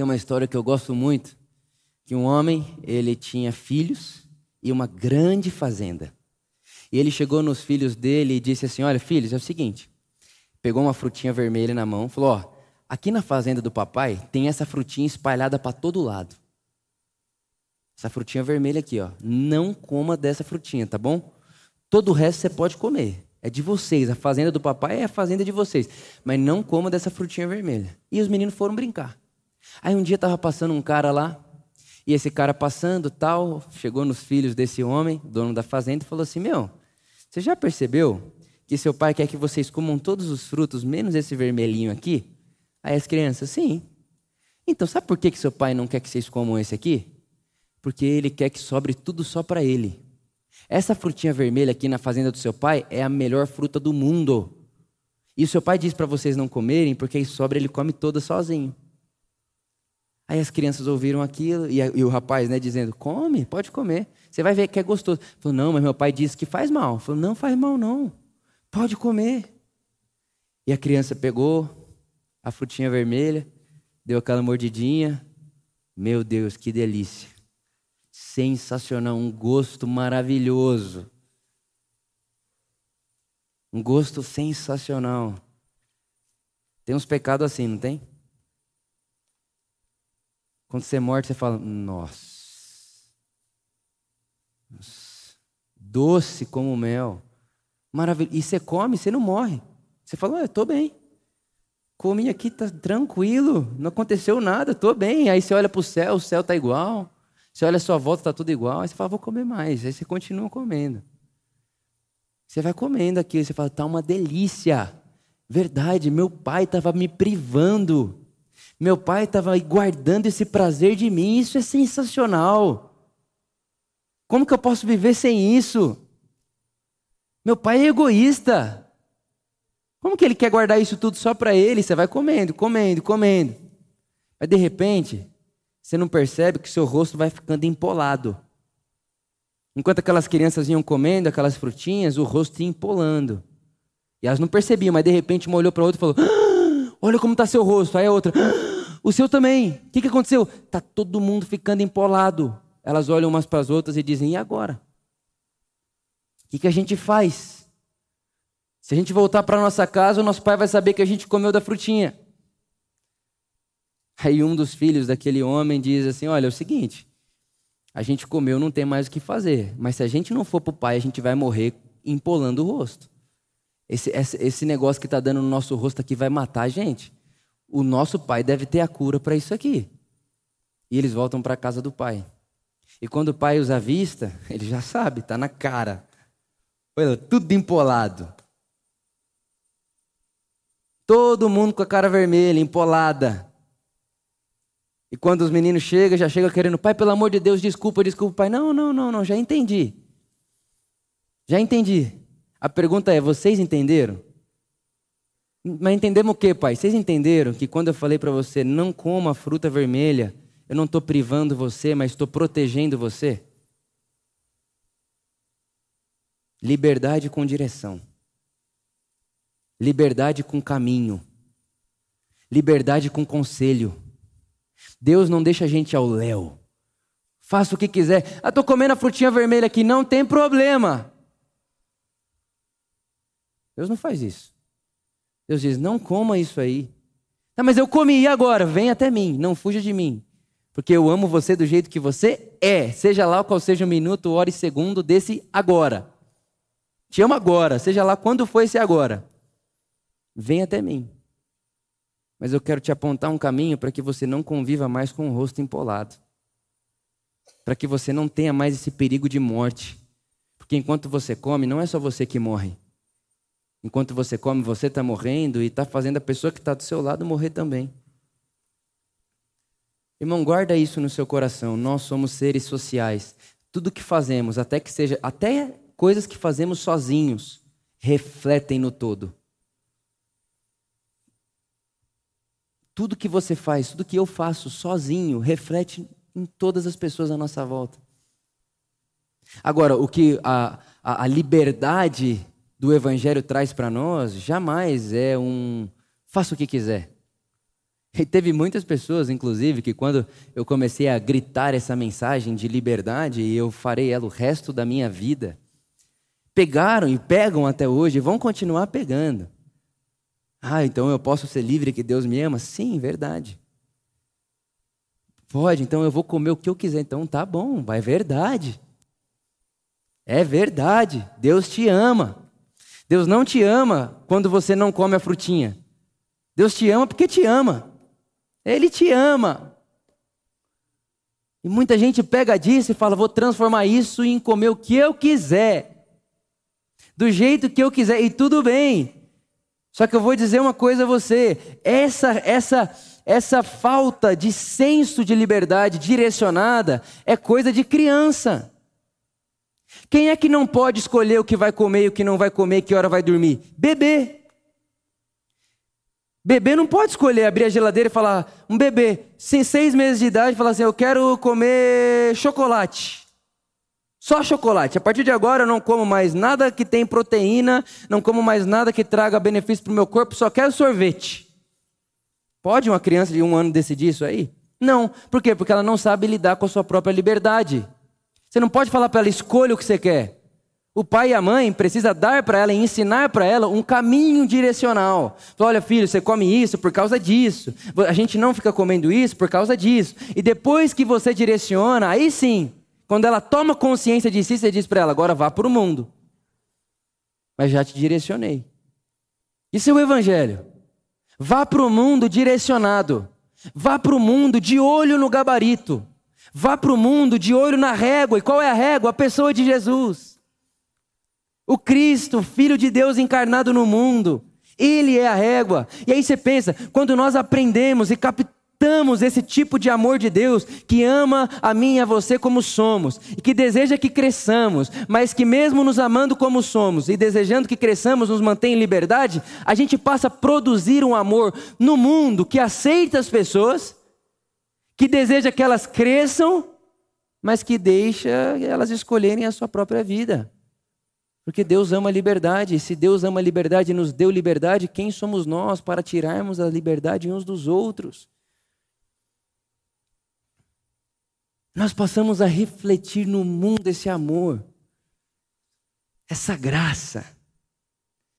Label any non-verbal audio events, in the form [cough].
Tem uma história que eu gosto muito, que um homem, ele tinha filhos e uma grande fazenda. E ele chegou nos filhos dele e disse assim: "Olha, filhos, é o seguinte. Pegou uma frutinha vermelha na mão, falou: "Ó, aqui na fazenda do papai tem essa frutinha espalhada para todo lado. Essa frutinha vermelha aqui, ó. Não coma dessa frutinha, tá bom? Todo o resto você pode comer. É de vocês. A fazenda do papai é a fazenda de vocês. Mas não coma dessa frutinha vermelha. E os meninos foram brincar. Aí um dia estava passando um cara lá, e esse cara passando, tal, chegou nos filhos desse homem, dono da fazenda, e falou assim: Meu, você já percebeu que seu pai quer que vocês comam todos os frutos, menos esse vermelhinho aqui? Aí as crianças, sim. Então, sabe por que, que seu pai não quer que vocês comam esse aqui? Porque ele quer que sobre tudo só para ele. Essa frutinha vermelha aqui na fazenda do seu pai é a melhor fruta do mundo. E o seu pai diz para vocês não comerem, porque aí sobra ele come toda sozinho. Aí as crianças ouviram aquilo e, e, o rapaz, né, dizendo: Come, pode comer. Você vai ver que é gostoso. Falou: Não, mas meu pai disse que faz mal. Falou: Não faz mal, não. Pode comer. E a criança pegou a frutinha vermelha, deu aquela mordidinha. Meu Deus, que delícia. Sensacional, um gosto maravilhoso. Um gosto sensacional. Tem uns pecados assim, não tem? Quando você morre, você fala, nossa. Doce como mel. Maravilhoso. E você come, você não morre. Você fala, eu estou bem. Comi aqui, tá tranquilo, não aconteceu nada, estou bem. Aí você olha para o céu, o céu está igual. Você olha a sua volta, está tudo igual. Aí você fala, vou comer mais. Aí você continua comendo. Você vai comendo aquilo, você fala, tá uma delícia. Verdade, meu pai estava me privando meu pai estava guardando esse prazer de mim, isso é sensacional. Como que eu posso viver sem isso? Meu pai é egoísta. Como que ele quer guardar isso tudo só para ele? Você vai comendo, comendo, comendo. Mas de repente, você não percebe que seu rosto vai ficando empolado. Enquanto aquelas crianças iam comendo aquelas frutinhas, o rosto ia empolando. E elas não percebiam, mas de repente uma olhou para outra e falou: ah, Olha como está seu rosto. Aí a outra: ah, o seu também. O que, que aconteceu? Está todo mundo ficando empolado. Elas olham umas para as outras e dizem: e agora? O que, que a gente faz? Se a gente voltar para nossa casa, o nosso pai vai saber que a gente comeu da frutinha. Aí um dos filhos daquele homem diz assim: Olha, é o seguinte, a gente comeu, não tem mais o que fazer, mas se a gente não for para o pai, a gente vai morrer empolando o rosto. Esse, esse, esse negócio que está dando no nosso rosto aqui vai matar a gente o nosso pai deve ter a cura para isso aqui. E eles voltam para a casa do pai. E quando o pai os avista, [laughs] ele já sabe, está na cara. Olha, tudo empolado. Todo mundo com a cara vermelha, empolada. E quando os meninos chegam, já chegam querendo, pai, pelo amor de Deus, desculpa, desculpa, pai. Não, não, não, não, já entendi. Já entendi. A pergunta é: vocês entenderam? Mas entendemos o que, pai? Vocês entenderam que quando eu falei para você não coma fruta vermelha, eu não estou privando você, mas estou protegendo você? Liberdade com direção. Liberdade com caminho. Liberdade com conselho. Deus não deixa a gente ao léu. Faça o que quiser. Ah, estou comendo a frutinha vermelha aqui, não tem problema. Deus não faz isso. Deus diz: não coma isso aí. Tá, mas eu comi, e agora? Vem até mim, não fuja de mim. Porque eu amo você do jeito que você é, seja lá qual seja o minuto, hora e segundo desse agora. Te amo agora, seja lá quando for esse agora. Vem até mim. Mas eu quero te apontar um caminho para que você não conviva mais com o rosto empolado. Para que você não tenha mais esse perigo de morte. Porque enquanto você come, não é só você que morre. Enquanto você come, você está morrendo e está fazendo a pessoa que está do seu lado morrer também. Irmão, guarda isso no seu coração. Nós somos seres sociais. Tudo que fazemos, até que seja, até coisas que fazemos sozinhos, refletem no todo. Tudo que você faz, tudo que eu faço sozinho, reflete em todas as pessoas à nossa volta. Agora, o que a, a, a liberdade do Evangelho traz para nós jamais é um faça o que quiser. E teve muitas pessoas, inclusive, que quando eu comecei a gritar essa mensagem de liberdade, e eu farei ela o resto da minha vida, pegaram e pegam até hoje e vão continuar pegando. Ah, então eu posso ser livre que Deus me ama? Sim, verdade. Pode, então eu vou comer o que eu quiser. Então tá bom, é verdade. É verdade. Deus te ama. Deus não te ama quando você não come a frutinha. Deus te ama porque te ama. Ele te ama. E muita gente pega disso e fala: vou transformar isso em comer o que eu quiser, do jeito que eu quiser, e tudo bem. Só que eu vou dizer uma coisa a você: essa, essa, essa falta de senso de liberdade direcionada é coisa de criança. Quem é que não pode escolher o que vai comer e o que não vai comer, que hora vai dormir? Bebê. Bebê não pode escolher abrir a geladeira e falar, um bebê, sem seis meses de idade, falar assim: eu quero comer chocolate. Só chocolate. A partir de agora eu não como mais nada que tem proteína, não como mais nada que traga benefício para o meu corpo, só quero sorvete. Pode uma criança de um ano decidir isso aí? Não. Por quê? Porque ela não sabe lidar com a sua própria liberdade. Você não pode falar para ela, escolha o que você quer. O pai e a mãe precisa dar para ela e ensinar para ela um caminho direcional. Olha, filho, você come isso por causa disso. A gente não fica comendo isso por causa disso. E depois que você direciona, aí sim, quando ela toma consciência de si, você diz para ela: agora vá para o mundo. Mas já te direcionei. Isso é o evangelho. Vá para o mundo direcionado. Vá para o mundo de olho no gabarito. Vá para o mundo de olho na régua. E qual é a régua? A pessoa de Jesus. O Cristo, Filho de Deus encarnado no mundo. Ele é a régua. E aí você pensa, quando nós aprendemos e captamos esse tipo de amor de Deus, que ama a mim e a você como somos, e que deseja que cresçamos, mas que mesmo nos amando como somos e desejando que cresçamos, nos mantém em liberdade, a gente passa a produzir um amor no mundo que aceita as pessoas, que deseja que elas cresçam, mas que deixa elas escolherem a sua própria vida. Porque Deus ama a liberdade. E se Deus ama a liberdade e nos deu liberdade, quem somos nós para tirarmos a liberdade uns dos outros? Nós passamos a refletir no mundo esse amor, essa graça.